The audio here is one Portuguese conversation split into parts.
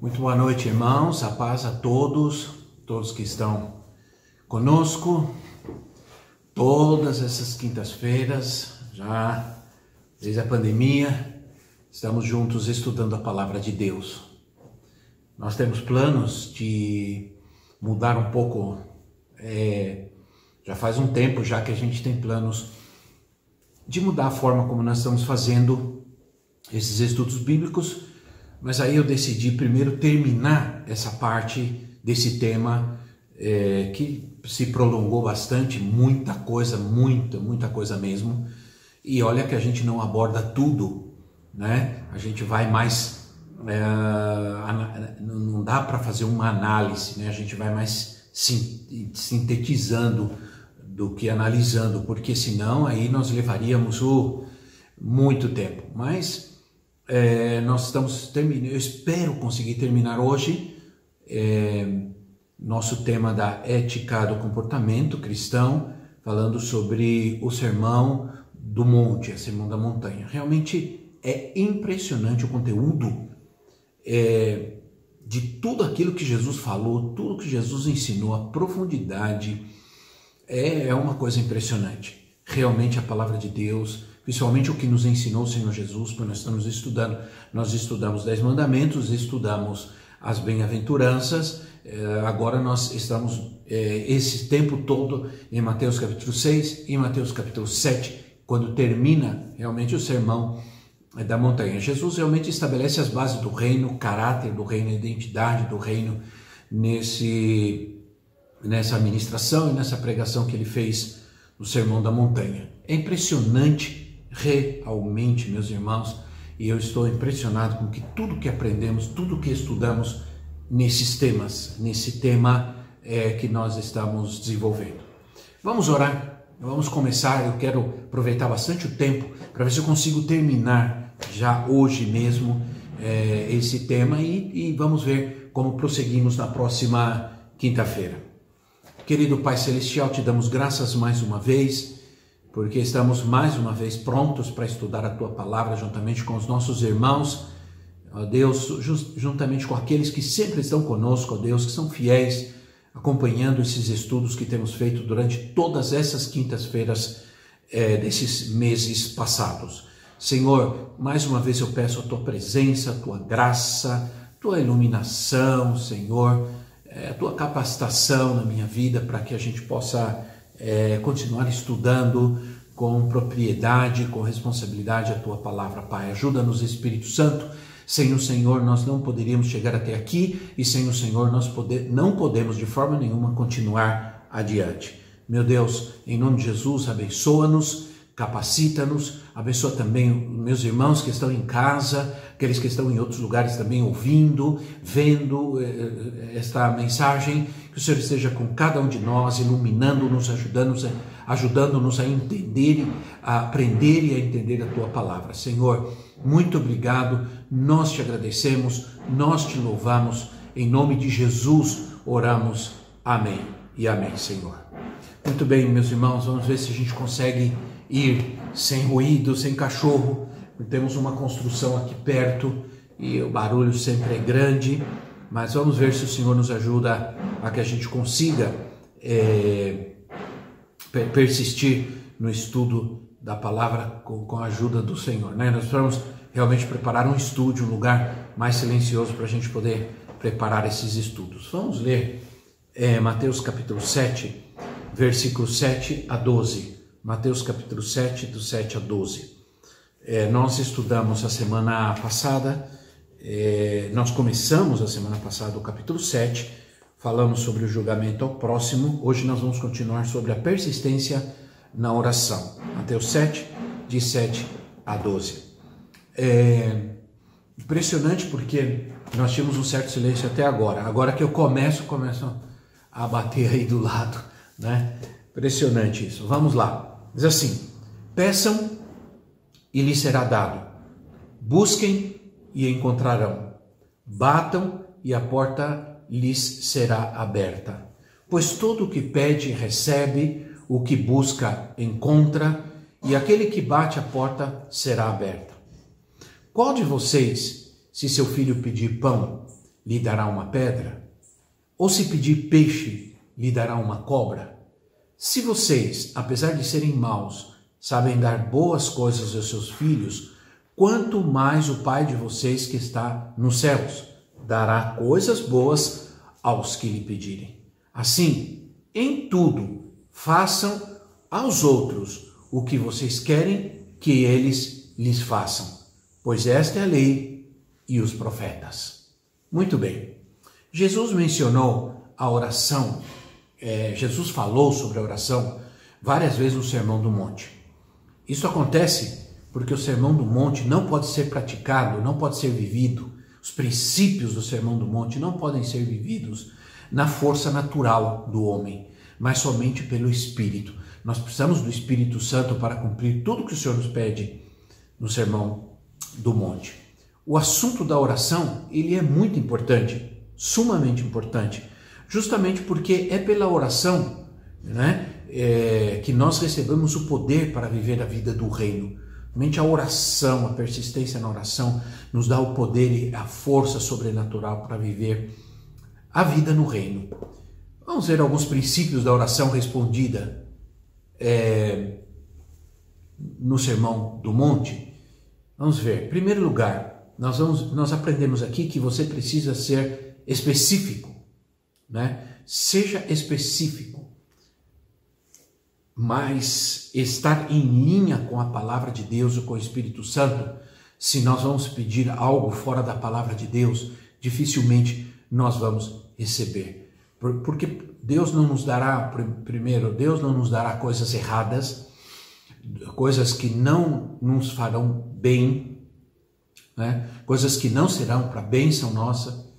Muito boa noite, irmãos. A paz a todos, todos que estão conosco. Todas essas quintas-feiras, já desde a pandemia, estamos juntos estudando a palavra de Deus. Nós temos planos de mudar um pouco. É, já faz um tempo já que a gente tem planos de mudar a forma como nós estamos fazendo esses estudos bíblicos mas aí eu decidi primeiro terminar essa parte desse tema é, que se prolongou bastante, muita coisa, muita, muita coisa mesmo. E olha que a gente não aborda tudo, né? A gente vai mais. É, não dá para fazer uma análise, né? A gente vai mais sintetizando do que analisando, porque senão aí nós levaríamos o muito tempo. Mas é, nós estamos terminando, eu espero conseguir terminar hoje é, nosso tema da ética do comportamento cristão, falando sobre o sermão do monte, o sermão da montanha. Realmente é impressionante o conteúdo é, de tudo aquilo que Jesus falou, tudo que Jesus ensinou, a profundidade é, é uma coisa impressionante. Realmente a palavra de Deus principalmente o que nos ensinou o Senhor Jesus, quando nós estamos estudando. Nós estudamos Dez Mandamentos, estudamos as Bem-aventuranças, eh, agora nós estamos eh, esse tempo todo em Mateus capítulo 6 e Mateus capítulo 7, quando termina realmente o sermão eh, da montanha. Jesus realmente estabelece as bases do reino, o caráter do reino, a identidade do reino nesse nessa administração e nessa pregação que ele fez no Sermão da Montanha. É impressionante realmente, meus irmãos, e eu estou impressionado com que tudo que aprendemos, tudo que estudamos nesses temas, nesse tema é, que nós estamos desenvolvendo. Vamos orar, vamos começar. Eu quero aproveitar bastante o tempo para ver se eu consigo terminar já hoje mesmo é, esse tema e, e vamos ver como prosseguimos na próxima quinta-feira. Querido Pai Celestial, te damos graças mais uma vez porque estamos mais uma vez prontos para estudar a tua palavra juntamente com os nossos irmãos, ó Deus, juntamente com aqueles que sempre estão conosco, ó Deus, que são fiéis, acompanhando esses estudos que temos feito durante todas essas quintas-feiras é, desses meses passados. Senhor, mais uma vez eu peço a tua presença, a tua graça, tua iluminação, Senhor, é, a tua capacitação na minha vida para que a gente possa é, continuar estudando com propriedade, com responsabilidade a tua palavra, Pai. Ajuda-nos, Espírito Santo. Sem o Senhor nós não poderíamos chegar até aqui e sem o Senhor nós poder, não podemos de forma nenhuma continuar adiante. Meu Deus, em nome de Jesus, abençoa-nos, capacita-nos, abençoa também meus irmãos que estão em casa, aqueles que estão em outros lugares também ouvindo, vendo eh, eh, esta mensagem, que o Senhor esteja com cada um de nós, iluminando-nos, ajudando-nos ajudando a entender, a aprender e a entender a tua palavra. Senhor, muito obrigado, nós te agradecemos, nós te louvamos, em nome de Jesus oramos. Amém e amém, Senhor. Muito bem, meus irmãos, vamos ver se a gente consegue ir sem ruído, sem cachorro temos uma construção aqui perto e o barulho sempre é grande, mas vamos ver se o Senhor nos ajuda a que a gente consiga é, persistir no estudo da palavra com, com a ajuda do Senhor. Né? Nós vamos realmente preparar um estúdio, um lugar mais silencioso para a gente poder preparar esses estudos. Vamos ler é, Mateus capítulo 7, versículos 7 a 12. Mateus capítulo 7, do 7 a 12. É, nós estudamos a semana passada, é, nós começamos a semana passada o capítulo 7, falamos sobre o julgamento ao próximo. Hoje nós vamos continuar sobre a persistência na oração. Mateus 7, de 7 a 12. É impressionante porque nós tínhamos um certo silêncio até agora. Agora que eu começo, começo a bater aí do lado, né? Impressionante isso. Vamos lá. Diz assim: peçam e lhes será dado. Busquem e encontrarão. Batam e a porta lhes será aberta. Pois todo o que pede recebe, o que busca encontra, e aquele que bate a porta será aberta. Qual de vocês, se seu filho pedir pão, lhe dará uma pedra? Ou se pedir peixe, lhe dará uma cobra? Se vocês, apesar de serem maus, sabem dar boas coisas aos seus filhos, quanto mais o Pai de vocês que está nos céus dará coisas boas aos que lhe pedirem. Assim, em tudo, façam aos outros o que vocês querem que eles lhes façam, pois esta é a lei e os profetas. Muito bem. Jesus mencionou a oração, é, Jesus falou sobre a oração várias vezes no Sermão do Monte. Isso acontece porque o Sermão do Monte não pode ser praticado, não pode ser vivido. Os princípios do Sermão do Monte não podem ser vividos na força natural do homem, mas somente pelo Espírito. Nós precisamos do Espírito Santo para cumprir tudo que o Senhor nos pede no Sermão do Monte. O assunto da oração, ele é muito importante, sumamente importante, justamente porque é pela oração, né, é, que nós recebemos o poder para viver a vida do reino. Somente a oração, a persistência na oração, nos dá o poder e a força sobrenatural para viver a vida no reino. Vamos ver alguns princípios da oração respondida é, no Sermão do Monte. Vamos ver. Em primeiro lugar, nós, vamos, nós aprendemos aqui que você precisa ser específico. Né? Seja específico mas estar em linha com a palavra de Deus ou com o Espírito Santo, se nós vamos pedir algo fora da palavra de Deus, dificilmente nós vamos receber. Porque Deus não nos dará, primeiro, Deus não nos dará coisas erradas, coisas que não nos farão bem, né? coisas que não serão para bênção nossa,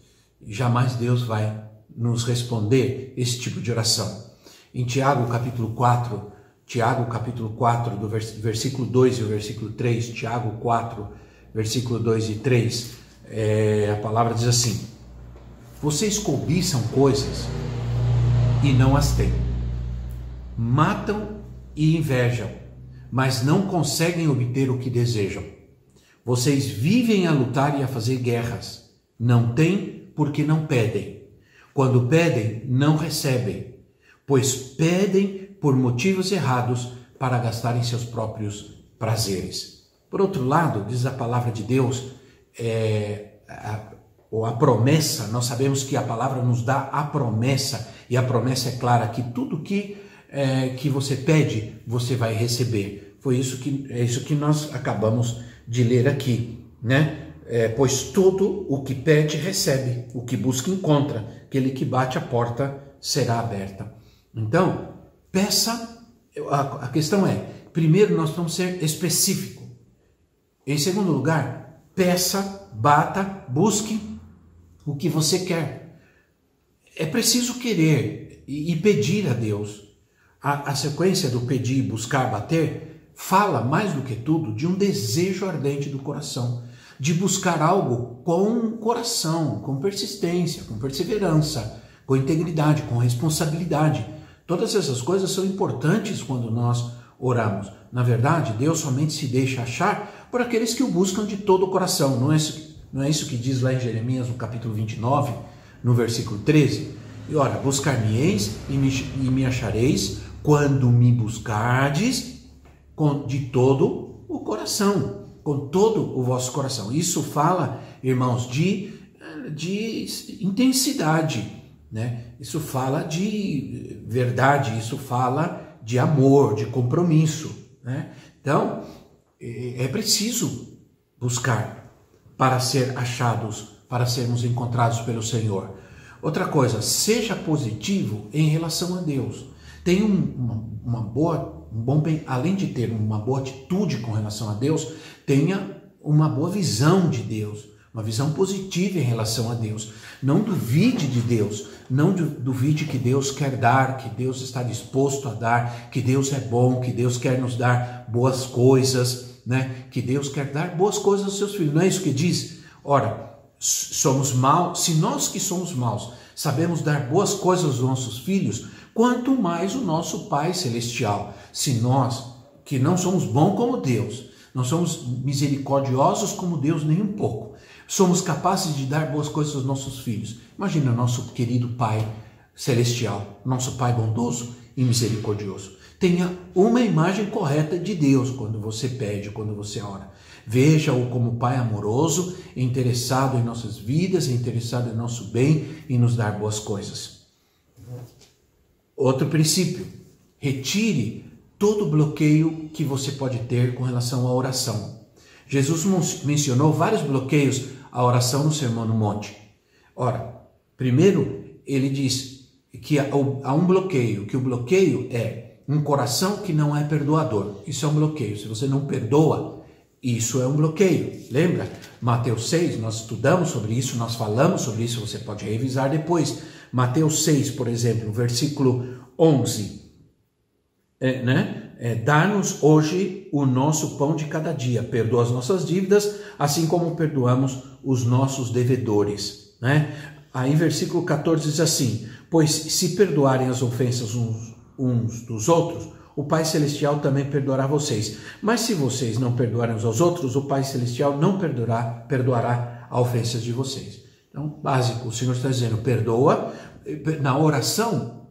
jamais Deus vai nos responder esse tipo de oração. Em Tiago capítulo 4, Tiago capítulo 4, do versículo 2 e o versículo 3, Tiago 4, versículo 2 e 3, é, a palavra diz assim: Vocês cobiçam coisas e não as têm, matam e invejam, mas não conseguem obter o que desejam. Vocês vivem a lutar e a fazer guerras, não têm porque não pedem. Quando pedem, não recebem pois pedem por motivos errados para gastarem seus próprios prazeres. Por outro lado, diz a palavra de Deus, é, a, ou a promessa, nós sabemos que a palavra nos dá a promessa, e a promessa é clara que tudo que, é, que você pede, você vai receber. Foi isso que, é isso que nós acabamos de ler aqui, né? É, pois tudo o que pede recebe, o que busca encontra, aquele que bate a porta será aberta. Então, peça. A, questão é: primeiro, nós vamos ser específico. Em segundo lugar, peça, bata, busque o que você quer. É preciso querer e pedir a Deus. A, a sequência do pedir, buscar, bater fala mais do que tudo de um desejo ardente do coração, de buscar algo com coração, com persistência, com perseverança, com integridade, com responsabilidade Todas essas coisas são importantes quando nós oramos. Na verdade, Deus somente se deixa achar por aqueles que o buscam de todo o coração. Não é isso, não é isso que diz lá em Jeremias, no capítulo 29, no versículo 13? E ora, buscar-me-eis e me, e me achareis quando me buscardes com, de todo o coração, com todo o vosso coração. Isso fala, irmãos, de, de intensidade né? Isso fala de verdade, isso fala de amor, de compromisso. Né? Então, é, é preciso buscar para ser achados, para sermos encontrados pelo Senhor. Outra coisa, seja positivo em relação a Deus. Tenha um, uma, uma, boa, um bom, além de ter uma boa atitude com relação a Deus, tenha uma boa visão de Deus, uma visão positiva em relação a Deus. Não duvide de Deus, não duvide que Deus quer dar, que Deus está disposto a dar, que Deus é bom, que Deus quer nos dar boas coisas, né? Que Deus quer dar boas coisas aos seus filhos. Não é isso que diz? Ora, somos maus, se nós que somos maus sabemos dar boas coisas aos nossos filhos, quanto mais o nosso Pai celestial. Se nós que não somos bons como Deus, não somos misericordiosos como Deus nem um pouco, somos capazes de dar boas coisas aos nossos filhos. Imagina nosso querido Pai celestial, nosso Pai bondoso e misericordioso. Tenha uma imagem correta de Deus quando você pede, quando você ora. Veja-o como Pai amoroso, interessado em nossas vidas, interessado em nosso bem e nos dar boas coisas. Outro princípio: retire todo bloqueio que você pode ter com relação à oração. Jesus mencionou vários bloqueios a oração no Sermão no Monte. Ora, primeiro, ele diz que há um bloqueio, que o bloqueio é um coração que não é perdoador. Isso é um bloqueio. Se você não perdoa, isso é um bloqueio. Lembra? Mateus 6, nós estudamos sobre isso, nós falamos sobre isso, você pode revisar depois. Mateus 6, por exemplo, versículo 11. É, né? É, Dá-nos hoje o nosso pão de cada dia, perdoa as nossas dívidas, assim como perdoamos os nossos devedores. Né? Aí, versículo 14 diz assim: Pois se perdoarem as ofensas uns, uns dos outros, o Pai Celestial também perdoará vocês. Mas se vocês não perdoarem uns aos outros, o Pai Celestial não perdoará, perdoará a ofensas de vocês. Então, básico, o Senhor está dizendo: perdoa. Na oração,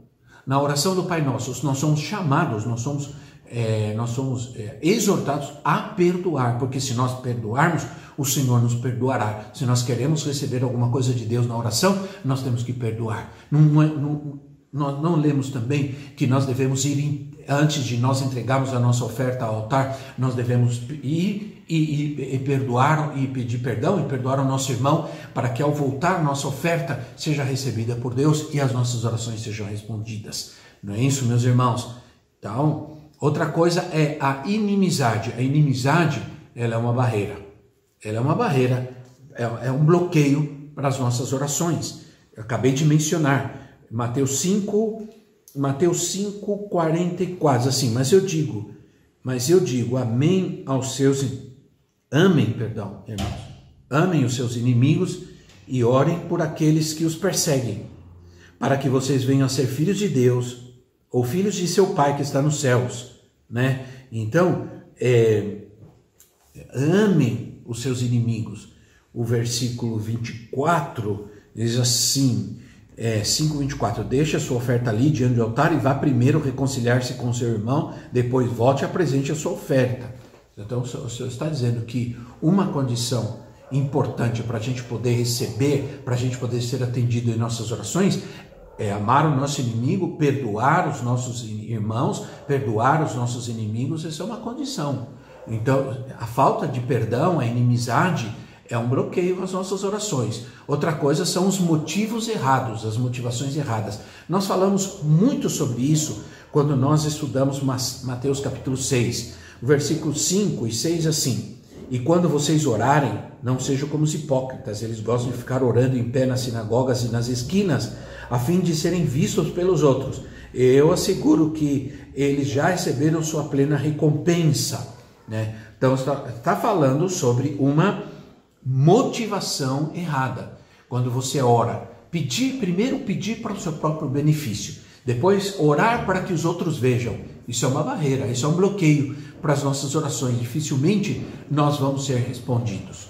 na oração do Pai Nosso, nós somos chamados, nós somos é, nós somos é, exortados a perdoar, porque se nós perdoarmos, o Senhor nos perdoará. Se nós queremos receber alguma coisa de Deus na oração, nós temos que perdoar. Não, não, nós não lemos também que nós devemos ir, antes de nós entregarmos a nossa oferta ao altar, nós devemos ir e, e, e, perdoar e pedir perdão e perdoar o nosso irmão, para que ao voltar nossa oferta seja recebida por Deus e as nossas orações sejam respondidas. Não é isso, meus irmãos? Então, Outra coisa é a inimizade. A inimizade, ela é uma barreira. Ela é uma barreira, é, é um bloqueio para as nossas orações. Eu acabei de mencionar Mateus 5, Mateus 5, 44, assim, mas eu digo, mas eu digo, amém aos seus, amem, perdão, irmãos, amem os seus inimigos e orem por aqueles que os perseguem, para que vocês venham a ser filhos de Deus ou filhos de seu Pai que está nos céus, né? Então, é, ame os seus inimigos. O versículo 24 diz assim, é, 5,24, deixe a sua oferta ali diante do altar e vá primeiro reconciliar-se com seu irmão, depois volte e apresente a sua oferta. Então, o Senhor está dizendo que uma condição importante para a gente poder receber, para a gente poder ser atendido em nossas orações, é amar o nosso inimigo, perdoar os nossos irmãos, perdoar os nossos inimigos, essa é uma condição. Então, a falta de perdão, a inimizade, é um bloqueio às nossas orações. Outra coisa são os motivos errados, as motivações erradas. Nós falamos muito sobre isso quando nós estudamos Mateus capítulo 6, versículos 5 e 6 assim. E quando vocês orarem, não sejam como os hipócritas, eles gostam de ficar orando em pé nas sinagogas e nas esquinas a fim de serem vistos pelos outros. Eu asseguro que eles já receberam sua plena recompensa. Né? Então, está, está falando sobre uma motivação errada. Quando você ora, pedir, primeiro pedir para o seu próprio benefício, depois orar para que os outros vejam. Isso é uma barreira, isso é um bloqueio para as nossas orações. Dificilmente nós vamos ser respondidos.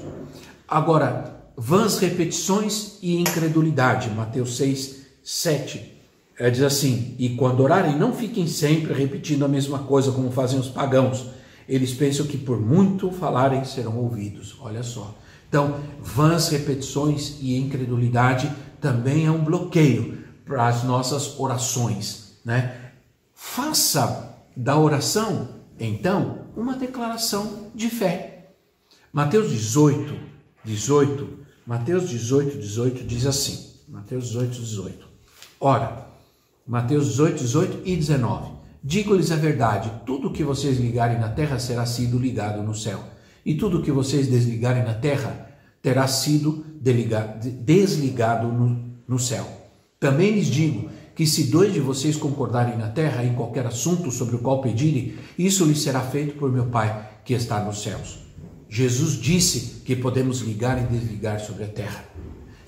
Agora, vãs repetições e incredulidade. Mateus 6, 7. É, diz assim: E quando orarem, não fiquem sempre repetindo a mesma coisa como fazem os pagãos. Eles pensam que por muito falarem serão ouvidos. Olha só. Então, vãs repetições e incredulidade também é um bloqueio para as nossas orações. Né? Faça da oração, então, uma declaração de fé. Mateus 18, 18, Mateus 18, 18 diz assim: Mateus 18, 18. Ora, Mateus 18, 18 e 19. Digo-lhes a verdade: tudo o que vocês ligarem na terra será sido ligado no céu, e tudo o que vocês desligarem na terra terá sido desligado no, no céu. Também lhes digo que se dois de vocês concordarem na terra em qualquer assunto sobre o qual pedirem, isso lhes será feito por meu Pai que está nos céus. Jesus disse que podemos ligar e desligar sobre a terra.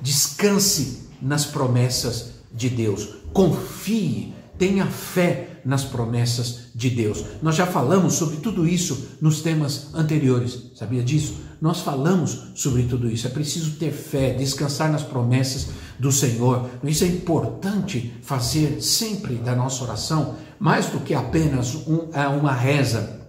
Descanse nas promessas de Deus. Confie, tenha fé nas promessas de Deus. Nós já falamos sobre tudo isso nos temas anteriores, sabia disso? Nós falamos sobre tudo isso. É preciso ter fé, descansar nas promessas do Senhor. Isso é importante fazer sempre da nossa oração, mais do que apenas um, é, uma reza,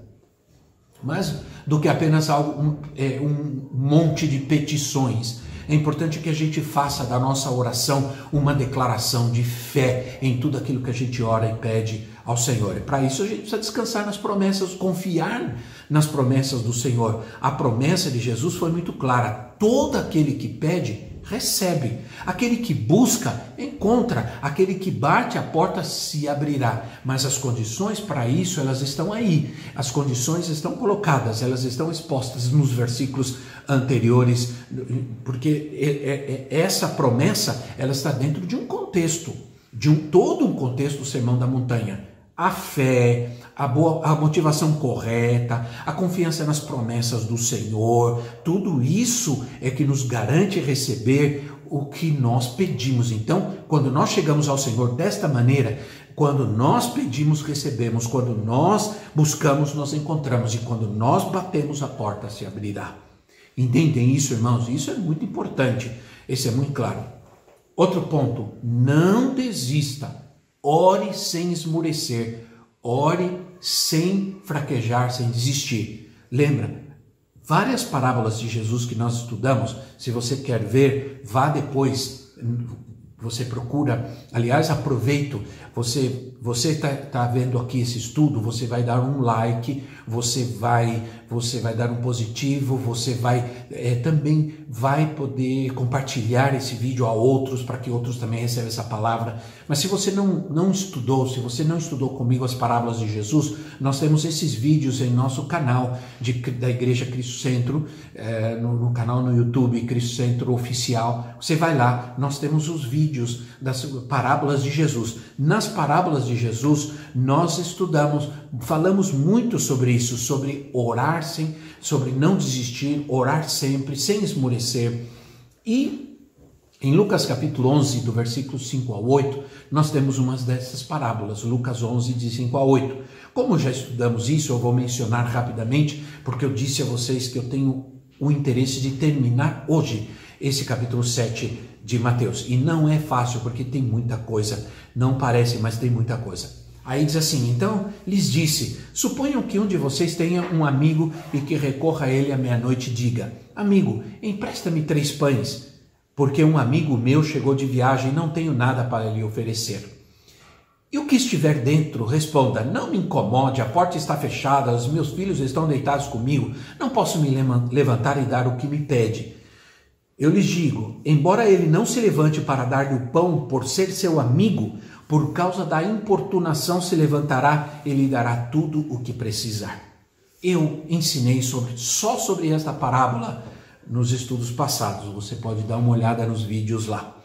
mais do que apenas algo, um, é, um monte de petições. É importante que a gente faça da nossa oração uma declaração de fé em tudo aquilo que a gente ora e pede ao Senhor. E para isso a gente precisa descansar nas promessas, confiar nas promessas do Senhor. A promessa de Jesus foi muito clara: todo aquele que pede, recebe. Aquele que busca, encontra. Aquele que bate, a porta se abrirá. Mas as condições para isso, elas estão aí. As condições estão colocadas, elas estão expostas nos versículos anteriores, porque essa promessa, ela está dentro de um contexto, de um todo um contexto do Sermão da Montanha. A fé, a, boa, a motivação correta, a confiança nas promessas do Senhor, tudo isso é que nos garante receber o que nós pedimos. Então, quando nós chegamos ao Senhor desta maneira, quando nós pedimos, recebemos, quando nós buscamos, nós encontramos, e quando nós batemos, a porta se abrirá. Entendem isso, irmãos? Isso é muito importante. Esse é muito claro. Outro ponto: não desista. Ore sem esmurecer. Ore sem fraquejar, sem desistir. Lembra, várias parábolas de Jesus que nós estudamos, se você quer ver, vá depois, você procura. Aliás, aproveito, você você está tá vendo aqui esse estudo, você vai dar um like, você vai você vai dar um positivo, você vai é, também vai poder compartilhar esse vídeo a outros para que outros também recebam essa palavra. Mas se você não, não estudou, se você não estudou comigo as parábolas de Jesus, nós temos esses vídeos em nosso canal de, da Igreja Cristo Centro, é, no, no canal no YouTube Cristo Centro Oficial. Você vai lá, nós temos os vídeos das parábolas de Jesus. Nas parábolas de Jesus, nós estudamos, falamos muito sobre isso, sobre orar sem, sobre não desistir, orar sempre, sem esmorecer. E em Lucas capítulo 11, do versículo 5 a 8, nós temos uma dessas parábolas, Lucas 11, de 5 a 8. Como já estudamos isso, eu vou mencionar rapidamente, porque eu disse a vocês que eu tenho o interesse de terminar hoje esse capítulo 7 de Mateus. E não é fácil, porque tem muita coisa. Não parece, mas tem muita coisa. Aí diz assim: Então lhes disse: Suponham que um de vocês tenha um amigo e que recorra a ele à meia-noite e diga: Amigo, empresta-me três pães, porque um amigo meu chegou de viagem e não tenho nada para lhe oferecer. E o que estiver dentro, responda: Não me incomode, a porta está fechada, os meus filhos estão deitados comigo, não posso me levantar e dar o que me pede. Eu lhes digo: embora ele não se levante para dar-lhe o pão por ser seu amigo, por causa da importunação se levantará e lhe dará tudo o que precisar. Eu ensinei sobre, só sobre esta parábola nos estudos passados. Você pode dar uma olhada nos vídeos lá.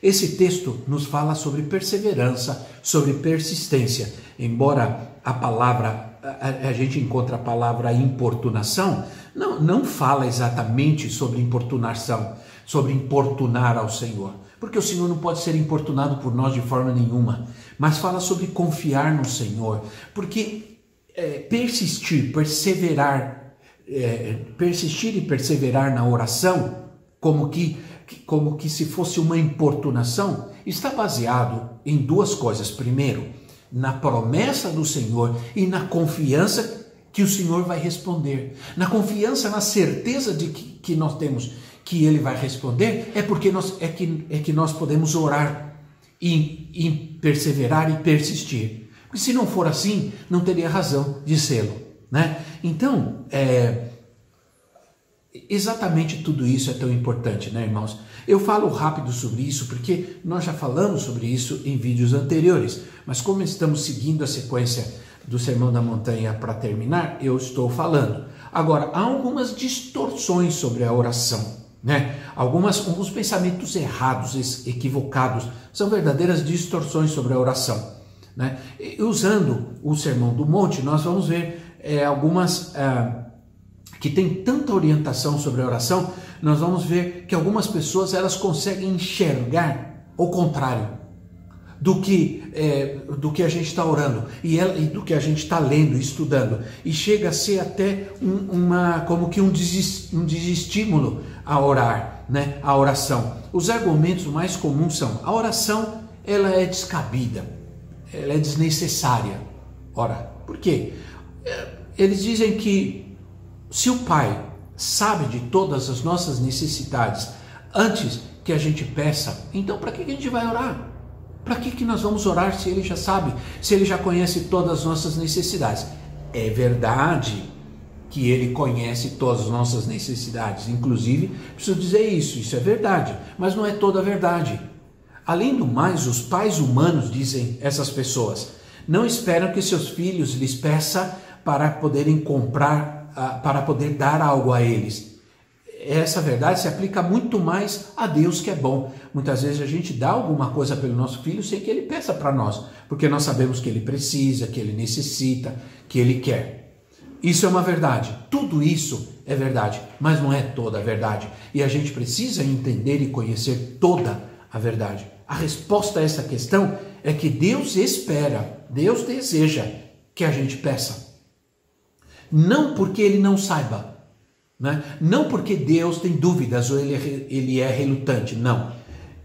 Esse texto nos fala sobre perseverança, sobre persistência. Embora a palavra, a, a gente encontra a palavra importunação, não, não fala exatamente sobre importunação, sobre importunar ao Senhor. Porque o Senhor não pode ser importunado por nós de forma nenhuma, mas fala sobre confiar no Senhor, porque é, persistir, perseverar, é, persistir e perseverar na oração, como que, como que se fosse uma importunação, está baseado em duas coisas. Primeiro, na promessa do Senhor e na confiança que o Senhor vai responder, na confiança, na certeza de que, que nós temos que ele vai responder, é porque nós, é que, é que nós podemos orar e, e perseverar e persistir. Porque se não for assim, não teria razão de sê-lo. Né? Então, é, exatamente tudo isso é tão importante, né, irmãos? Eu falo rápido sobre isso porque nós já falamos sobre isso em vídeos anteriores, mas como estamos seguindo a sequência do Sermão da Montanha para terminar, eu estou falando. Agora, há algumas distorções sobre a oração. Né? Algumas, alguns pensamentos errados, equivocados, são verdadeiras distorções sobre a oração. Né? E usando o Sermão do Monte, nós vamos ver é, algumas é, que tem tanta orientação sobre a oração, nós vamos ver que algumas pessoas elas conseguem enxergar o contrário do que é, do que a gente está orando e, ela, e, do que a gente está lendo, estudando e chega a ser até um, uma como que um, um desestímulo a orar, né? A oração. Os argumentos mais comuns são a oração ela é descabida, ela é desnecessária. Ora, por quê? É, eles dizem que se o Pai sabe de todas as nossas necessidades antes que a gente peça, então para que a gente vai orar? Para que, que nós vamos orar se ele já sabe, se ele já conhece todas as nossas necessidades? É verdade que ele conhece todas as nossas necessidades, inclusive, preciso dizer isso, isso é verdade, mas não é toda a verdade. Além do mais, os pais humanos, dizem essas pessoas, não esperam que seus filhos lhes peçam para poderem comprar, ah, para poder dar algo a eles essa verdade se aplica muito mais a Deus que é bom. Muitas vezes a gente dá alguma coisa pelo nosso filho sem que ele peça para nós, porque nós sabemos que ele precisa, que ele necessita, que ele quer. Isso é uma verdade. Tudo isso é verdade, mas não é toda a verdade. E a gente precisa entender e conhecer toda a verdade. A resposta a essa questão é que Deus espera, Deus deseja que a gente peça. Não porque ele não saiba, né? Não porque Deus tem dúvidas ou ele é, ele é relutante, não.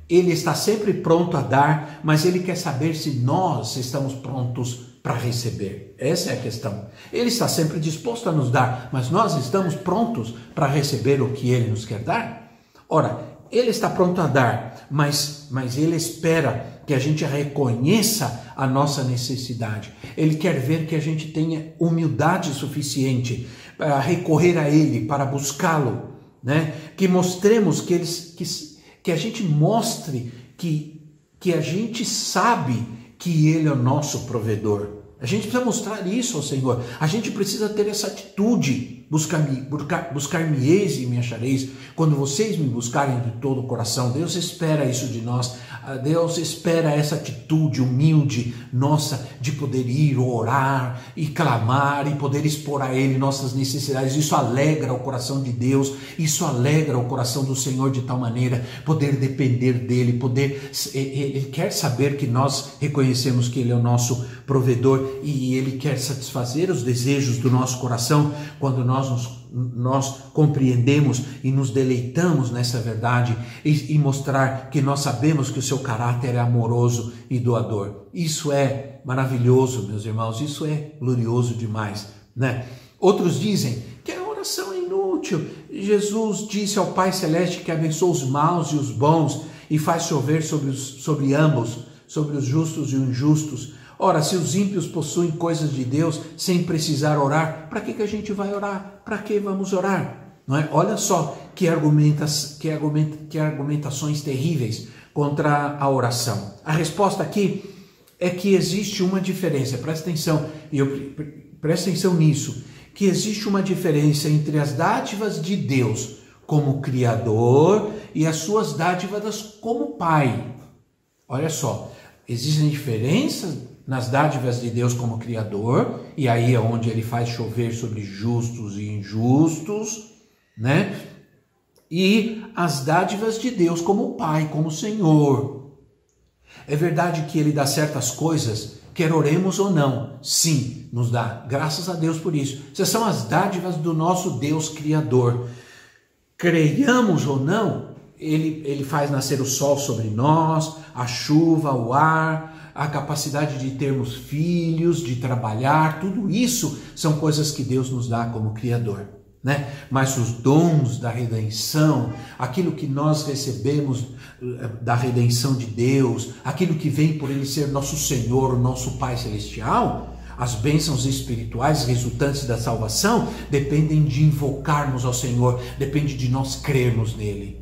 Ele está sempre pronto a dar, mas ele quer saber se nós estamos prontos para receber. Essa é a questão. Ele está sempre disposto a nos dar, mas nós estamos prontos para receber o que ele nos quer dar? Ora, ele está pronto a dar, mas, mas ele espera que a gente reconheça a nossa necessidade. Ele quer ver que a gente tenha humildade suficiente a recorrer a Ele, para buscá-lo, né? Que mostremos que eles, que, que a gente mostre que, que a gente sabe que Ele é o nosso provedor. A gente precisa mostrar isso ao Senhor. A gente precisa ter essa atitude Buscar-me buscar, buscar eis e me achareis quando vocês me buscarem de todo o coração. Deus espera isso de nós. Ah, Deus espera essa atitude humilde nossa de poder ir orar e clamar e poder expor a Ele nossas necessidades. Isso alegra o coração de Deus. Isso alegra o coração do Senhor de tal maneira poder depender dele, poder ele quer saber que nós reconhecemos que ele é o nosso provedor e ele quer satisfazer os desejos do nosso coração quando nós nos, nós compreendemos e nos deleitamos nessa verdade e, e mostrar que nós sabemos que o seu caráter é amoroso e doador. Isso é maravilhoso, meus irmãos, isso é glorioso demais, né? Outros dizem que a oração é inútil. Jesus disse ao Pai Celeste que abençoa os maus e os bons e faz chover sobre, os, sobre ambos, sobre os justos e os injustos. Ora, se os ímpios possuem coisas de Deus sem precisar orar, para que, que a gente vai orar? Para que vamos orar? Não é? Olha só que, argumentas, que, argumenta, que argumentações terríveis contra a oração. A resposta aqui é que existe uma diferença, presta atenção, e eu presta atenção nisso, que existe uma diferença entre as dádivas de Deus como Criador e as suas dádivas como Pai. Olha só, existem diferenças nas dádivas de Deus como Criador, e aí é onde ele faz chover sobre justos e injustos, né? E as dádivas de Deus como Pai, como Senhor. É verdade que ele dá certas coisas, quer oremos ou não. Sim, nos dá. Graças a Deus por isso. Essas são as dádivas do nosso Deus Criador. Creiamos ou não, ele, ele faz nascer o sol sobre nós, a chuva, o ar, a capacidade de termos filhos, de trabalhar, tudo isso são coisas que Deus nos dá como Criador. Né? Mas os dons da redenção, aquilo que nós recebemos eh, da redenção de Deus, aquilo que vem por Ele ser nosso Senhor, nosso Pai Celestial, as bênçãos espirituais resultantes da salvação dependem de invocarmos ao Senhor, depende de nós crermos nele.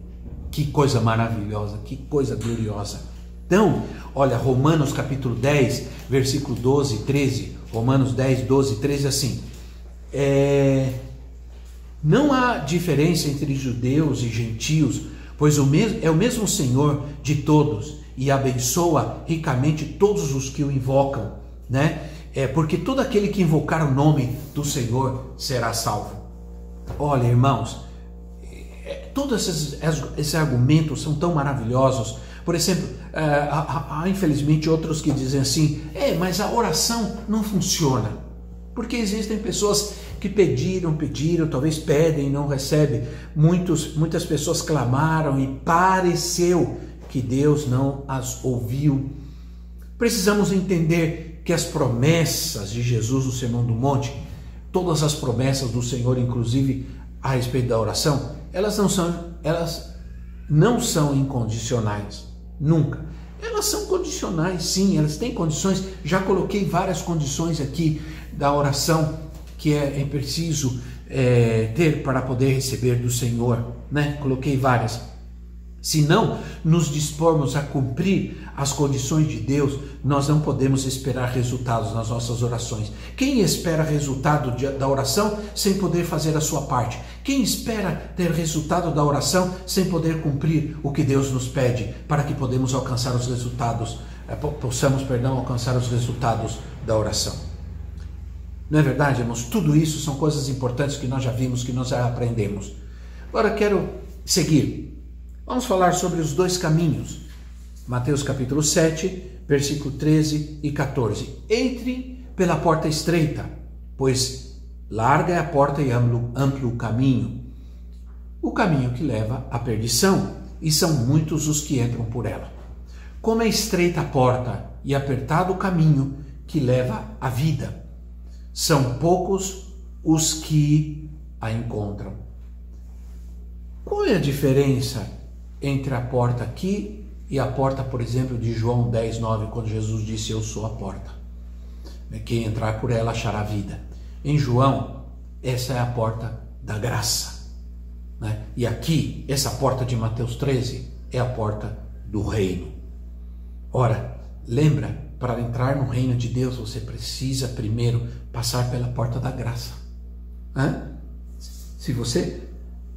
Que coisa maravilhosa, que coisa gloriosa. Então, olha, Romanos capítulo 10, versículo 12 e 13, Romanos 10, 12 e 13, assim, é, Não há diferença entre judeus e gentios, pois o mesmo, é o mesmo Senhor de todos e abençoa ricamente todos os que o invocam, né? É porque todo aquele que invocar o nome do Senhor será salvo. Olha, irmãos, é, todos esses, esses argumentos são tão maravilhosos. Por exemplo, é, há, há, infelizmente outros que dizem assim: é, mas a oração não funciona. Porque existem pessoas que pediram, pediram, talvez pedem e não recebem. Muitos, muitas pessoas clamaram e pareceu que Deus não as ouviu. Precisamos entender que as promessas de Jesus no Sermão do Monte, todas as promessas do Senhor, inclusive a respeito da oração, elas não são, elas não são incondicionais, nunca. Elas são condicionais, sim, elas têm condições. Já coloquei várias condições aqui da oração que é, é preciso é, ter para poder receber do Senhor, né? Coloquei várias. Se não nos dispormos a cumprir as condições de Deus, nós não podemos esperar resultados nas nossas orações. Quem espera resultado da oração sem poder fazer a sua parte? Quem espera ter resultado da oração sem poder cumprir o que Deus nos pede para que podemos alcançar os resultados, eh, possamos, perdão, alcançar os resultados da oração? Não é verdade, irmãos? Tudo isso são coisas importantes que nós já vimos, que nós já aprendemos. Agora quero seguir Vamos falar sobre os dois caminhos. Mateus capítulo 7, versículo 13 e 14. Entre pela porta estreita, pois larga é a porta e amplo, amplo o caminho. O caminho que leva à perdição, e são muitos os que entram por ela. Como é estreita a porta e apertado o caminho que leva à vida, são poucos os que a encontram. Qual é a diferença entre a porta aqui e a porta, por exemplo, de João 10, 9, quando Jesus disse: Eu sou a porta. Quem entrar por ela achará vida. Em João, essa é a porta da graça. Né? E aqui, essa porta de Mateus 13 é a porta do reino. Ora, lembra, para entrar no reino de Deus, você precisa primeiro passar pela porta da graça. Se você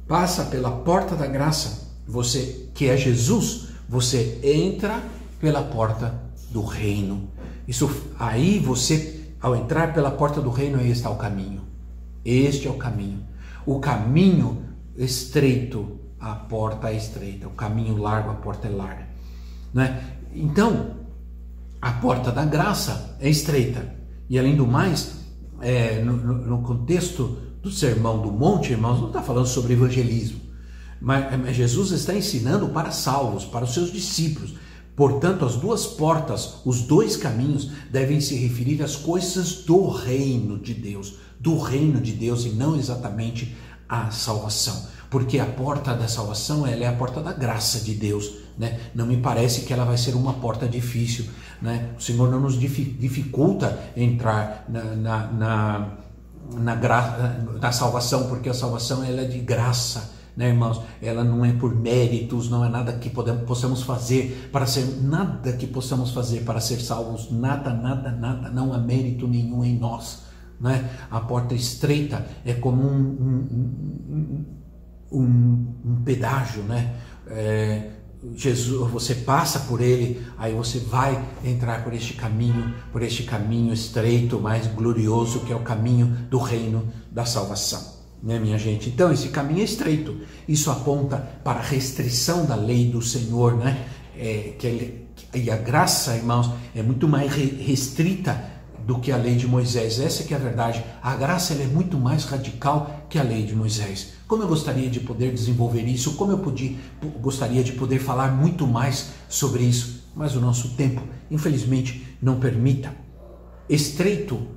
passa pela porta da graça, você que é Jesus, você entra pela porta do reino. Isso aí você ao entrar pela porta do reino aí está o caminho. Este é o caminho. O caminho estreito, a porta é estreita. O caminho largo, a porta é larga. Né? Então, a porta da graça é estreita. E além do mais, é, no, no contexto do sermão do monte, irmãos, não está falando sobre evangelismo. Mas Jesus está ensinando para salvos, para os seus discípulos. Portanto, as duas portas, os dois caminhos devem se referir às coisas do reino de Deus, do reino de Deus e não exatamente à salvação. Porque a porta da salvação ela é a porta da graça de Deus. Né? Não me parece que ela vai ser uma porta difícil. Né? O Senhor não nos dificulta entrar na, na, na, na, gra, na salvação, porque a salvação ela é de graça né, irmãos? Ela não é por méritos, não é nada que podemos, possamos fazer para ser, nada que possamos fazer para ser salvos, nada, nada, nada, não há mérito nenhum em nós. Né? A porta estreita é como um, um, um, um pedágio, né? É, Jesus, você passa por ele, aí você vai entrar por este caminho, por este caminho estreito, mais glorioso, que é o caminho do reino da salvação né, minha gente? Então, esse caminho é estreito. Isso aponta para a restrição da lei do Senhor, né? É, que ele, e a graça, irmãos, é muito mais restrita do que a lei de Moisés. Essa que é a verdade. A graça é muito mais radical que a lei de Moisés. Como eu gostaria de poder desenvolver isso, como eu podia, gostaria de poder falar muito mais sobre isso, mas o nosso tempo, infelizmente, não permita. Estreito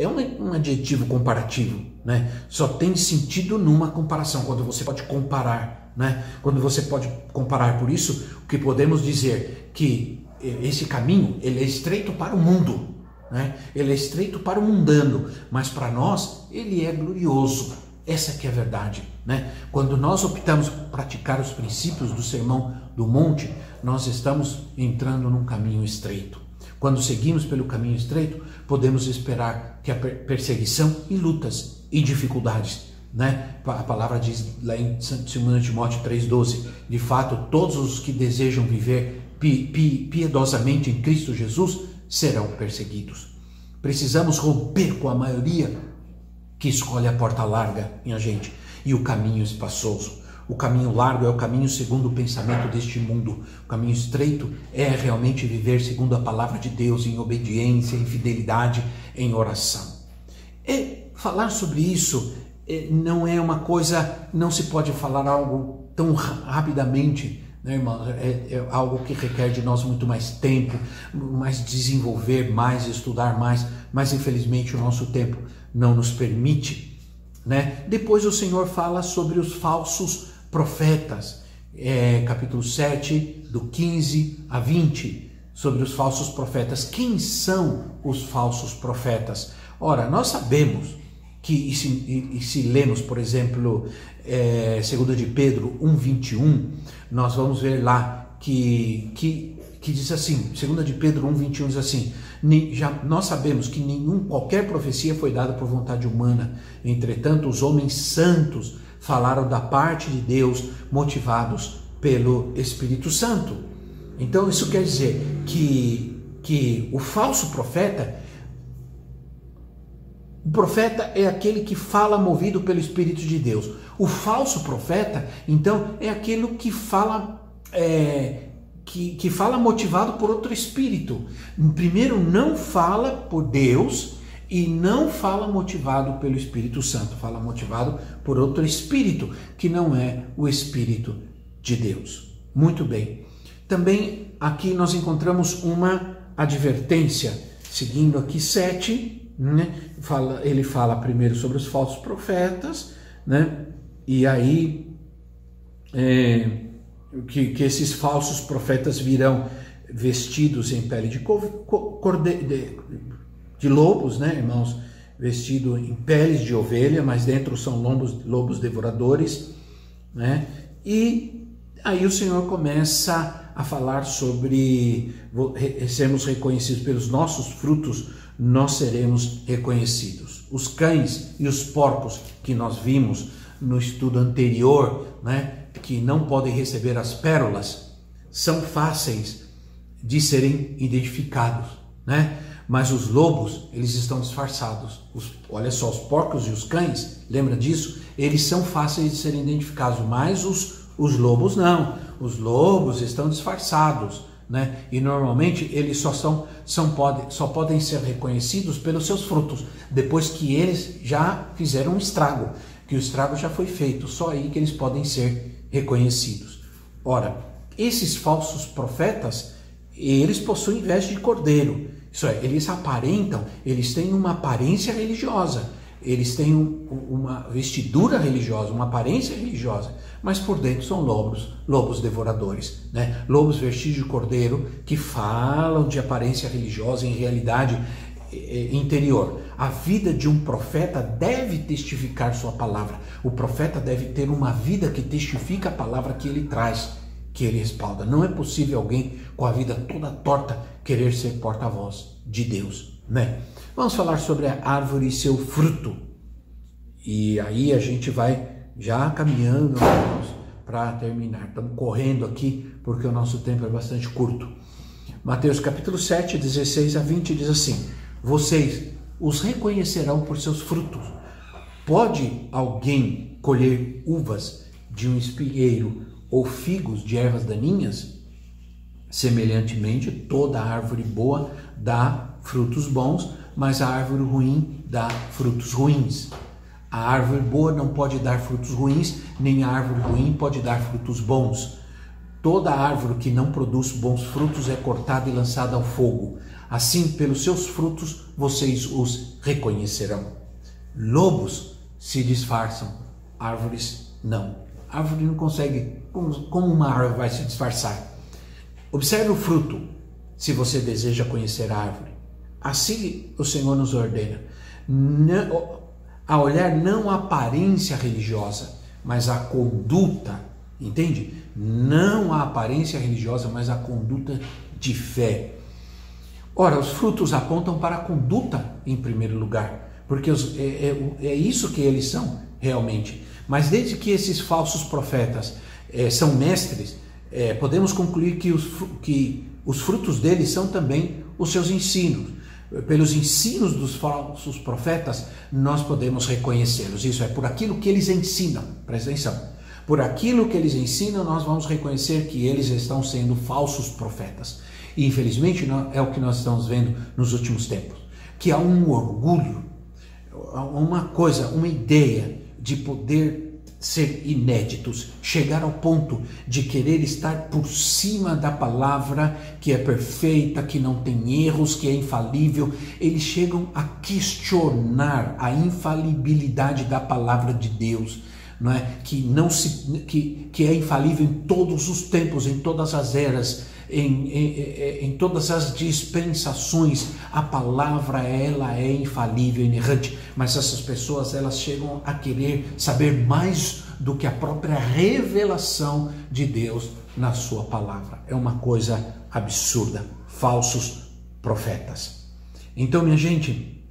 é um, adjetivo comparativo, né? Só tem sentido numa comparação, quando você pode comparar, né? Quando você pode comparar, por isso, o que podemos dizer que esse caminho ele é estreito para o mundo, né? Ele é estreito para o mundano, mas para nós ele é glorioso. Essa que é a verdade, né? Quando nós optamos por praticar os princípios do Sermão do Monte, nós estamos entrando num caminho estreito. Quando seguimos pelo caminho estreito, podemos esperar que a perseguição e lutas e dificuldades Né? A palavra diz lá em 2 Timóteo 3,12: de fato, todos os que desejam viver pi, pi, piedosamente em Cristo Jesus serão perseguidos. Precisamos romper com a maioria que escolhe a porta larga em a gente e o caminho espaçoso. O caminho largo é o caminho segundo o pensamento deste mundo. O caminho estreito é realmente viver segundo a palavra de Deus em obediência, em fidelidade, em oração. E falar sobre isso é, não é uma coisa, não se pode falar algo tão rapidamente, né, irmãos? É, é algo que requer de nós muito mais tempo, mais desenvolver mais, estudar mais, mas infelizmente o nosso tempo não nos permite. Né? Depois o Senhor fala sobre os falsos profetas, é, capítulo 7, do 15 a 20, sobre os falsos profetas. Quem são os falsos profetas? Ora, nós sabemos que, e se, e, se lemos, por exemplo, é, 2 de Pedro 1, 21, nós vamos ver lá que, que, que diz assim, 2 de Pedro 1, 21 diz assim, já, nós sabemos que nenhum, qualquer profecia foi dada por vontade humana, entretanto os homens santos falaram da parte de Deus, motivados pelo Espírito Santo. Então isso quer dizer que, que o falso profeta, o profeta é aquele que fala movido pelo Espírito de Deus. O falso profeta, então, é aquele que fala é, que, que fala motivado por outro espírito. Primeiro, não fala por Deus e não fala motivado pelo Espírito Santo, fala motivado por outro espírito, que não é o Espírito de Deus. Muito bem. Também aqui nós encontramos uma advertência, seguindo aqui sete, né? fala, ele fala primeiro sobre os falsos profetas, né? e aí é, que, que esses falsos profetas virão vestidos em pele de, corde, de, de lobos, né, irmãos? Vestido em peles de ovelha, mas dentro são lobos, lobos devoradores, né? E aí o Senhor começa a falar sobre sermos reconhecidos pelos nossos frutos, nós seremos reconhecidos. Os cães e os porcos que nós vimos no estudo anterior, né, que não podem receber as pérolas, são fáceis de serem identificados, né? Mas os lobos, eles estão disfarçados. Os, olha só, os porcos e os cães, lembra disso? Eles são fáceis de serem identificados, mas os, os lobos não. Os lobos estão disfarçados, né? E normalmente eles só são, são pode, só podem ser reconhecidos pelos seus frutos, depois que eles já fizeram um estrago, que o estrago já foi feito, só aí que eles podem ser reconhecidos. Ora, esses falsos profetas, eles possuem veste de cordeiro isso é, eles aparentam, eles têm uma aparência religiosa, eles têm um, uma vestidura religiosa, uma aparência religiosa, mas por dentro são lobos, lobos devoradores, né? lobos vestidos de cordeiro que falam de aparência religiosa em realidade eh, interior. A vida de um profeta deve testificar sua palavra. O profeta deve ter uma vida que testifica a palavra que ele traz que ele respalda. Não é possível alguém com a vida toda torta querer ser porta-voz de Deus, né? Vamos falar sobre a árvore e seu fruto. E aí a gente vai já caminhando para terminar. Estamos correndo aqui porque o nosso tempo é bastante curto. Mateus capítulo 7, 16 a 20 diz assim: Vocês os reconhecerão por seus frutos. Pode alguém colher uvas de um espinheiro ou figos de ervas daninhas, semelhantemente, toda árvore boa dá frutos bons, mas a árvore ruim dá frutos ruins. A árvore boa não pode dar frutos ruins, nem a árvore ruim pode dar frutos bons. Toda árvore que não produz bons frutos é cortada e lançada ao fogo. Assim, pelos seus frutos, vocês os reconhecerão. Lobos se disfarçam, árvores não. A árvore não consegue. Como uma árvore vai se disfarçar? Observe o fruto, se você deseja conhecer a árvore. Assim o Senhor nos ordena. a olhar não a aparência religiosa, mas a conduta. Entende? Não a aparência religiosa, mas a conduta de fé. Ora, os frutos apontam para a conduta em primeiro lugar, porque os, é, é, é isso que eles são realmente. Mas desde que esses falsos profetas é, são mestres, é, podemos concluir que os, que os frutos deles são também os seus ensinos. Pelos ensinos dos falsos profetas, nós podemos reconhecê-los. Isso é por aquilo que eles ensinam. Presta atenção. Por aquilo que eles ensinam, nós vamos reconhecer que eles estão sendo falsos profetas. E infelizmente é o que nós estamos vendo nos últimos tempos. Que há um orgulho, uma coisa, uma ideia de poder ser inéditos, chegar ao ponto de querer estar por cima da palavra que é perfeita, que não tem erros, que é infalível. Eles chegam a questionar a infalibilidade da palavra de Deus. Não é? que não se que, que é infalível em todos os tempos, em todas as eras, em, em, em, todas as dispensações, a palavra ela é infalível, inerrante, mas essas pessoas elas chegam a querer saber mais do que a própria revelação de Deus na sua palavra. É uma coisa absurda, falsos profetas. Então, minha gente,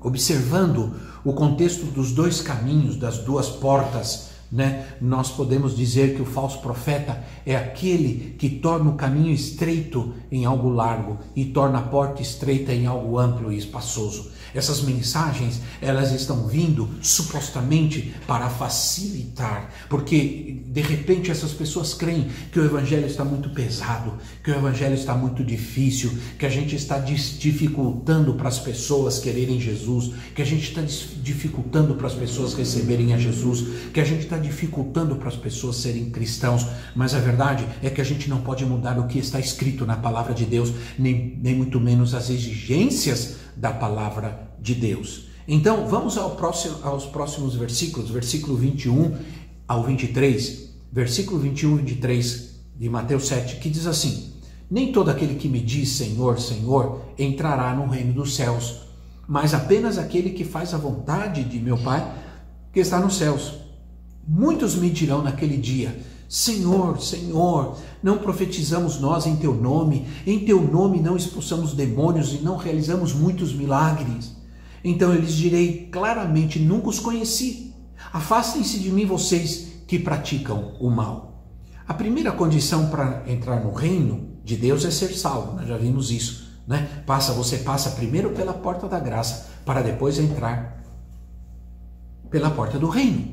observando o contexto dos dois caminhos, das duas portas, né? Nós podemos dizer que o falso profeta é aquele que torna o caminho estreito em algo largo e torna a porta estreita em algo amplo e espaçoso. Essas mensagens, elas estão vindo supostamente para facilitar, porque de repente essas pessoas creem que o evangelho está muito pesado, que o evangelho está muito difícil, que a gente está dificultando para as pessoas quererem Jesus, que a gente está dificultando para as pessoas receberem a Jesus, que a gente está dificultando para as pessoas serem cristãos, mas a verdade é que a gente não pode mudar o que está escrito na palavra de Deus, nem, nem muito menos as exigências da palavra de Deus. Então, vamos ao próximo, aos próximos versículos, versículo 21 ao 23, versículo 21 e 23 de Mateus 7, que diz assim: Nem todo aquele que me diz Senhor, Senhor entrará no reino dos céus, mas apenas aquele que faz a vontade de meu Pai que está nos céus. Muitos me dirão naquele dia: Senhor, Senhor, não profetizamos nós em teu nome, em teu nome não expulsamos demônios e não realizamos muitos milagres. Então eu lhes direi claramente: nunca os conheci. Afastem-se de mim, vocês que praticam o mal. A primeira condição para entrar no reino de Deus é ser salvo, nós já vimos isso. Né? Passa, você passa primeiro pela porta da graça para depois entrar pela porta do reino.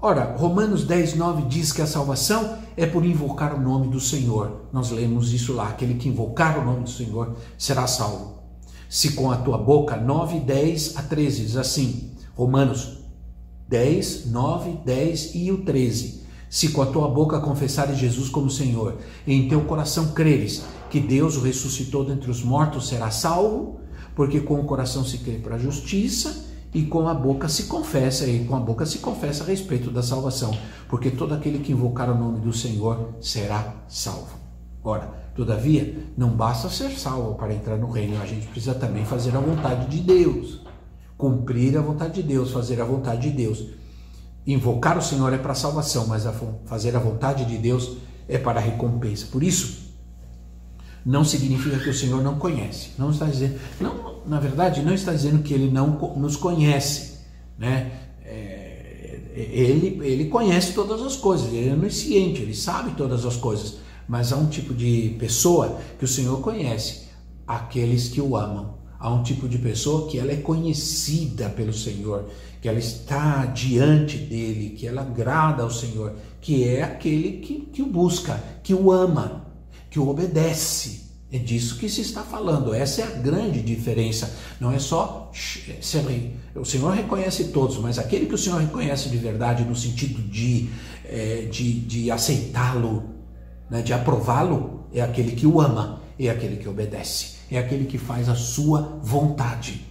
Ora, Romanos 10, 9 diz que a salvação é por invocar o nome do Senhor. Nós lemos isso lá: aquele que invocar o nome do Senhor será salvo. Se com a tua boca, 9, 10 a 13, diz assim, Romanos 10, 9, 10 e o 13. Se com a tua boca confessares Jesus como Senhor, e em teu coração creres que Deus o ressuscitou dentre os mortos, será salvo, porque com o coração se crê para a justiça e com a boca se confessa, e com a boca se confessa a respeito da salvação, porque todo aquele que invocar o nome do Senhor será salvo. Ora, todavia, não basta ser salvo para entrar no reino, a gente precisa também fazer a vontade de Deus, cumprir a vontade de Deus, fazer a vontade de Deus. Invocar o Senhor é para salvação, mas fazer a vontade de Deus é para recompensa. Por isso, não significa que o Senhor não conhece. Não está dizendo, não, na verdade, não está dizendo que Ele não nos conhece, né? É, ele, ele conhece todas as coisas, ele é onisciente, ele sabe todas as coisas, mas há um tipo de pessoa que o Senhor conhece, aqueles que o amam. Há um tipo de pessoa que ela é conhecida pelo Senhor, que ela está diante dele, que ela agrada ao Senhor, que é aquele que, que o busca, que o ama, que o obedece. É disso que se está falando. Essa é a grande diferença. Não é só o Senhor reconhece todos, mas aquele que o Senhor reconhece de verdade no sentido de, é, de, de aceitá-lo, né, de aprová-lo, é aquele que o ama, é aquele que obedece, é aquele que faz a sua vontade.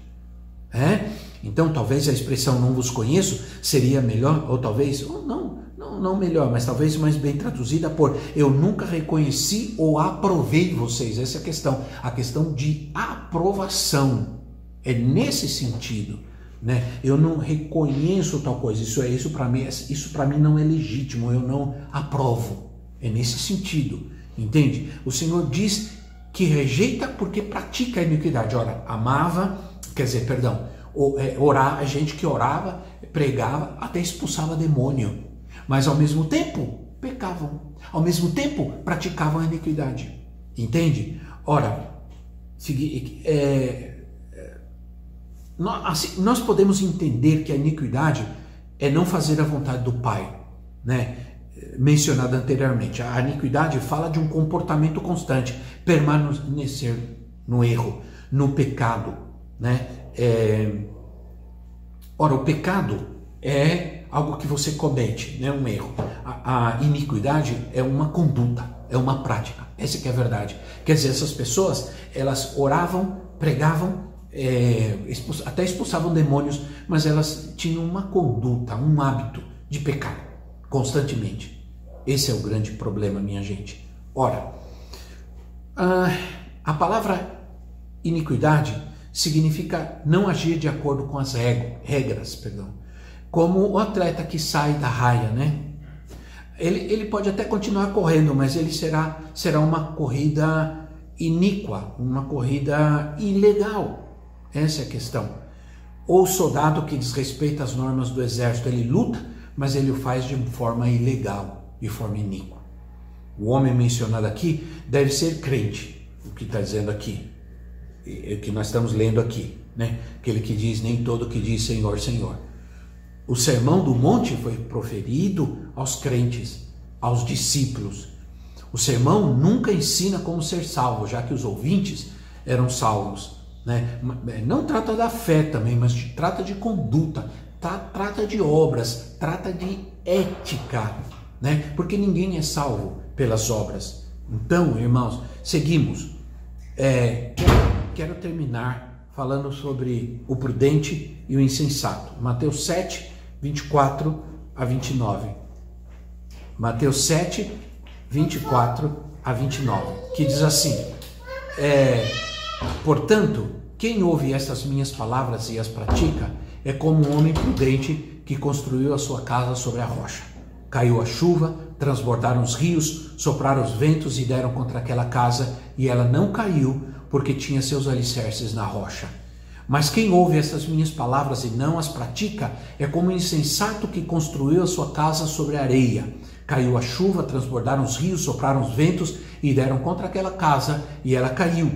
É? Então, talvez a expressão não vos conheço seria melhor, ou talvez, ou não, não, não melhor, mas talvez mais bem traduzida por eu nunca reconheci ou aprovei vocês. Essa é a questão, a questão de aprovação. É nesse sentido, né? Eu não reconheço tal coisa. Isso é isso para mim, isso para mim não é legítimo. Eu não aprovo. É nesse sentido, entende? O Senhor diz que rejeita porque pratica a iniquidade. Ora, amava, quer dizer, perdão, é, orar, a gente que orava pregava, até expulsava demônio, mas ao mesmo tempo pecavam, ao mesmo tempo praticavam a iniquidade. Entende? Ora, é, é, nós, assim, nós podemos entender que a iniquidade é não fazer a vontade do Pai, né? mencionada anteriormente. A iniquidade fala de um comportamento constante, permanecer no erro, no pecado. Né? É... Ora, o pecado é algo que você comete, né? um erro. A, a iniquidade é uma conduta, é uma prática. Essa que é a verdade. Quer dizer, essas pessoas, elas oravam, pregavam, é, até expulsavam demônios, mas elas tinham uma conduta, um hábito de pecar constantemente. Esse é o grande problema, minha gente. Ora, a palavra iniquidade significa não agir de acordo com as regras, perdão. Como o atleta que sai da raia, né? Ele, ele pode até continuar correndo, mas ele será, será uma corrida iníqua, uma corrida ilegal. Essa é a questão. Ou o soldado que desrespeita as normas do exército, ele luta, mas ele o faz de forma ilegal, de forma iníqua. O homem mencionado aqui deve ser crente, o que está dizendo aqui, o que nós estamos lendo aqui, né? Aquele que diz nem todo que diz Senhor, Senhor. O sermão do monte foi proferido aos crentes, aos discípulos. O sermão nunca ensina como ser salvo, já que os ouvintes eram salvos. Né? Não trata da fé também, mas trata de conduta, tá, trata de obras, trata de ética, né? Porque ninguém é salvo pelas obras. Então, irmãos, seguimos. É, quero, quero terminar falando sobre o prudente e o insensato. Mateus 7, 24 a 29. Mateus 7, 24 a 29, que diz assim: é, Portanto, quem ouve estas minhas palavras e as pratica, é como um homem prudente que construiu a sua casa sobre a rocha. Caiu a chuva, transbordaram os rios, sopraram os ventos e deram contra aquela casa, e ela não caiu, porque tinha seus alicerces na rocha. Mas quem ouve essas minhas palavras e não as pratica é como um insensato que construiu a sua casa sobre areia. Caiu a chuva, transbordaram os rios, sopraram os ventos e deram contra aquela casa, e ela caiu.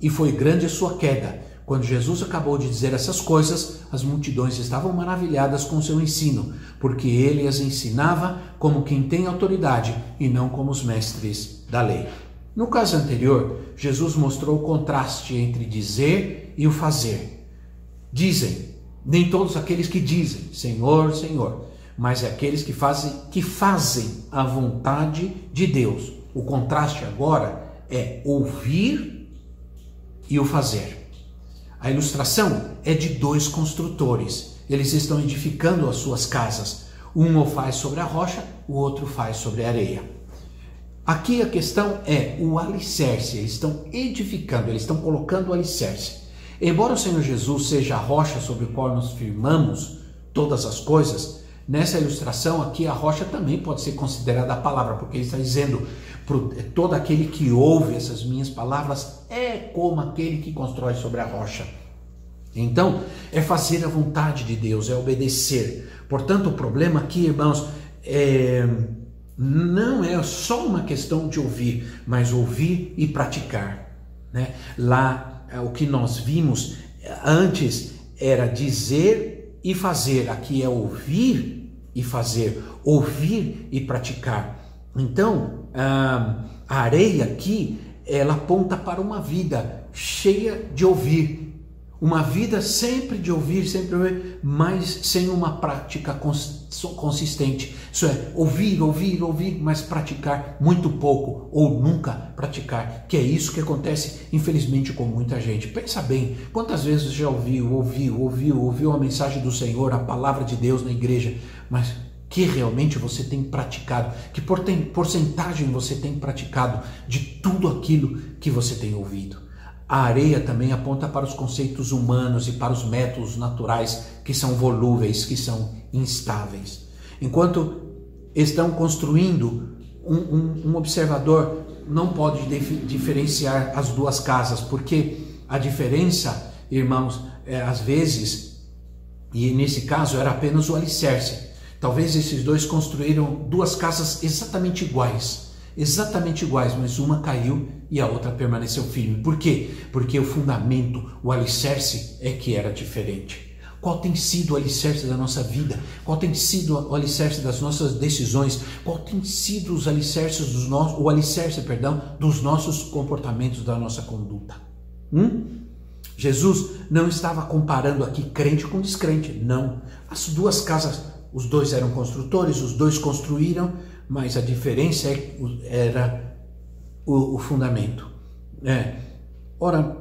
E foi grande a sua queda quando Jesus acabou de dizer essas coisas, as multidões estavam maravilhadas com seu ensino, porque ele as ensinava como quem tem autoridade e não como os mestres da lei. No caso anterior, Jesus mostrou o contraste entre dizer e o fazer. Dizem, nem todos aqueles que dizem, Senhor, Senhor, mas é aqueles que fazem, que fazem a vontade de Deus. O contraste agora é ouvir e o fazer. A ilustração é de dois construtores. Eles estão edificando as suas casas. Um o faz sobre a rocha, o outro faz sobre a areia. Aqui a questão é o alicerce. Eles estão edificando, eles estão colocando o alicerce. Embora o Senhor Jesus seja a rocha sobre a qual nós firmamos todas as coisas, nessa ilustração aqui a rocha também pode ser considerada a palavra, porque ele está dizendo todo aquele que ouve essas minhas palavras é como aquele que constrói sobre a rocha. Então, é fazer a vontade de Deus, é obedecer. Portanto, o problema aqui, irmãos, é, não é só uma questão de ouvir, mas ouvir e praticar. Né? Lá, é, o que nós vimos antes era dizer e fazer, aqui é ouvir e fazer, ouvir e praticar. Então, a areia aqui, ela aponta para uma vida cheia de ouvir, uma vida sempre de ouvir, sempre ouvir, mas sem uma prática consistente. Isso é, ouvir, ouvir, ouvir, mas praticar muito pouco ou nunca praticar. Que é isso que acontece, infelizmente, com muita gente. Pensa bem, quantas vezes já ouviu, ouviu, ouviu, ouviu a mensagem do Senhor, a palavra de Deus na igreja, mas que realmente você tem praticado, que porcentagem você tem praticado de tudo aquilo que você tem ouvido. A areia também aponta para os conceitos humanos e para os métodos naturais que são volúveis, que são instáveis. Enquanto estão construindo, um, um, um observador não pode diferenciar as duas casas, porque a diferença, irmãos, é, às vezes E nesse caso era apenas o alicerce. Talvez esses dois construíram duas casas exatamente iguais, exatamente iguais, mas uma caiu e a outra permaneceu firme. Por quê? Porque o fundamento, o alicerce é que era diferente. Qual tem sido o alicerce da nossa vida? Qual tem sido o alicerce das nossas decisões? Qual tem sido os alicerces dos nossos, o alicerce, perdão, dos nossos comportamentos, da nossa conduta? Hum? Jesus não estava comparando aqui crente com descrente, não. As duas casas, os dois eram construtores, os dois construíram, mas a diferença é era o, o fundamento. É. Ora,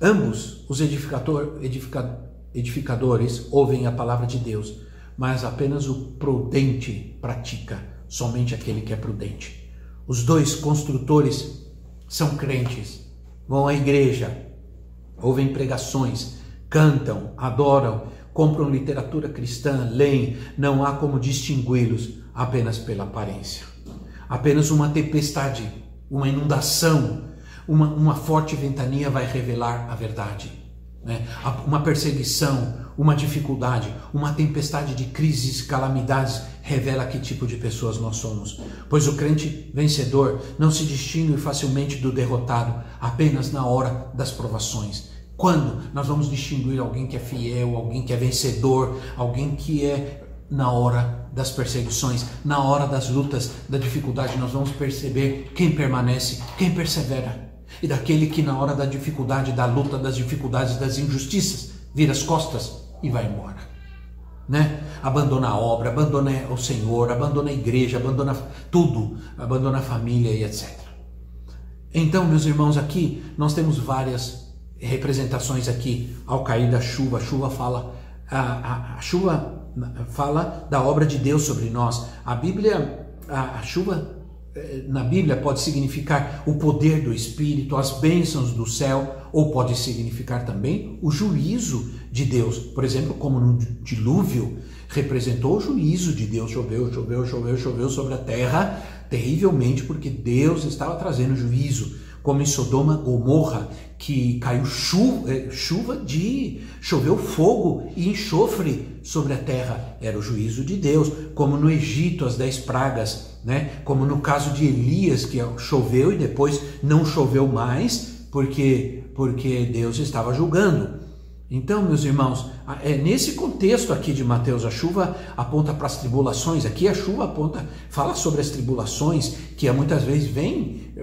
ambos os edificador, edificadores edificadores ouvem a palavra de Deus, mas apenas o prudente pratica, somente aquele que é prudente. Os dois construtores são crentes, vão à igreja, ouvem pregações, cantam, adoram, compram literatura cristã, leem, não há como distingui-los apenas pela aparência. Apenas uma tempestade, uma inundação, uma, uma forte ventania vai revelar a verdade. Né? Uma perseguição, uma dificuldade, uma tempestade de crises, calamidades revela que tipo de pessoas nós somos. Pois o crente vencedor não se distingue facilmente do derrotado apenas na hora das provações. Quando nós vamos distinguir alguém que é fiel, alguém que é vencedor, alguém que é na hora das perseguições, na hora das lutas, da dificuldade, nós vamos perceber quem permanece, quem persevera e daquele que na hora da dificuldade, da luta, das dificuldades, das injustiças, vira as costas e vai embora. Né? Abandona a obra, abandona o Senhor, abandona a igreja, abandona tudo, abandona a família e etc. Então, meus irmãos, aqui nós temos várias representações aqui ao cair da chuva. A chuva fala, a, a, a chuva fala da obra de Deus sobre nós. A Bíblia, a, a chuva eh, na Bíblia pode significar o poder do Espírito, as bênçãos do céu, ou pode significar também o juízo de Deus. Por exemplo, como no dilúvio representou o juízo de Deus. Choveu, choveu, choveu, choveu sobre a terra terrivelmente, porque Deus estava trazendo juízo. Como em Sodoma, Gomorra, que caiu chuva, eh, chuva de. choveu fogo e enxofre sobre a terra. Era o juízo de Deus. Como no Egito, as dez pragas né? Como no caso de Elias, que choveu e depois não choveu mais, porque porque Deus estava julgando. Então, meus irmãos, é nesse contexto aqui de Mateus, a chuva aponta para as tribulações. Aqui a chuva aponta, fala sobre as tribulações que muitas vezes vêm,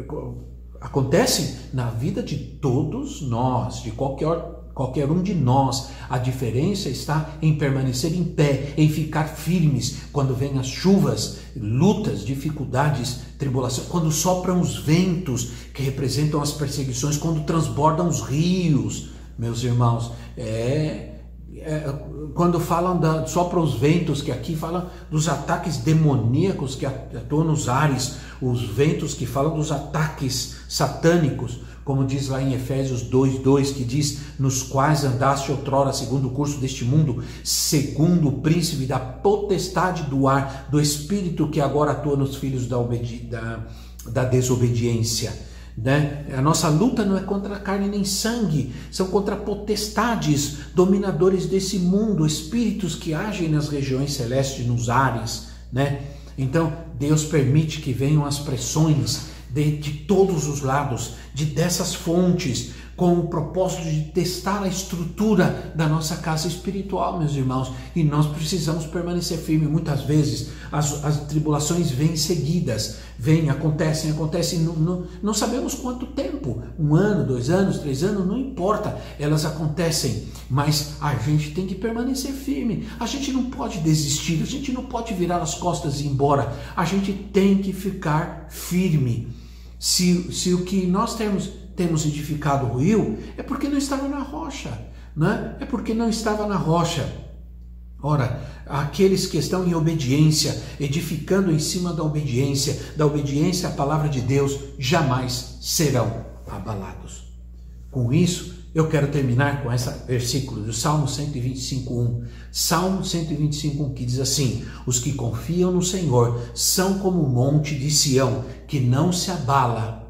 acontecem na vida de todos nós, de qualquer qualquer um de nós. A diferença está em permanecer em pé, em ficar firmes quando vêm as chuvas, lutas, dificuldades, tribulação, quando sopram os ventos que representam as perseguições, quando transbordam os rios. Meus irmãos, é, é quando falam da sopram os ventos, que aqui falam dos ataques demoníacos que atuam nos ares, os ventos que falam dos ataques satânicos, como diz lá em Efésios 2:2, que diz: "Nos quais andaste outrora segundo o curso deste mundo, segundo o príncipe da potestade do ar, do espírito que agora atua nos filhos da, da, da desobediência." Né? A nossa luta não é contra carne nem sangue, são contra potestades, dominadores desse mundo, espíritos que agem nas regiões celestes, nos ares, né? Então, Deus permite que venham as pressões, de, de todos os lados, de dessas fontes, com o propósito de testar a estrutura da nossa casa espiritual, meus irmãos. E nós precisamos permanecer firme. Muitas vezes as, as tribulações vêm seguidas, vêm, acontecem, acontecem, não, não, não sabemos quanto tempo um ano, dois anos, três anos, não importa, elas acontecem, mas a gente tem que permanecer firme. A gente não pode desistir, a gente não pode virar as costas e ir embora, a gente tem que ficar firme. Se, se o que nós temos, temos edificado ruiu, é porque não estava na rocha, né? é porque não estava na rocha. Ora, aqueles que estão em obediência, edificando em cima da obediência, da obediência à palavra de Deus, jamais serão abalados. Com isso, eu quero terminar com esse versículo do Salmo 125:1. Salmo 125:1 que diz assim: Os que confiam no Senhor são como o monte de Sião, que não se abala,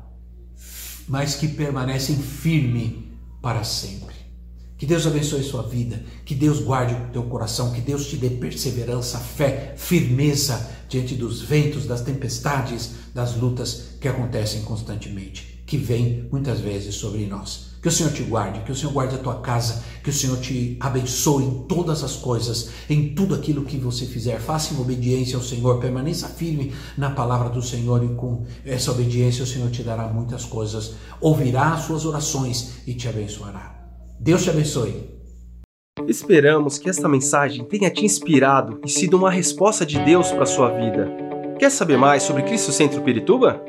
mas que permanecem firme para sempre. Que Deus abençoe sua vida, que Deus guarde o teu coração, que Deus te dê perseverança, fé, firmeza diante dos ventos, das tempestades, das lutas que acontecem constantemente, que vêm muitas vezes sobre nós. Que o Senhor te guarde, que o Senhor guarde a tua casa, que o Senhor te abençoe em todas as coisas, em tudo aquilo que você fizer. Faça em obediência ao Senhor, permaneça firme na palavra do Senhor e com essa obediência o Senhor te dará muitas coisas, ouvirá as suas orações e te abençoará. Deus te abençoe. Esperamos que esta mensagem tenha te inspirado e sido uma resposta de Deus para a sua vida. Quer saber mais sobre Cristo Centro Pirituba?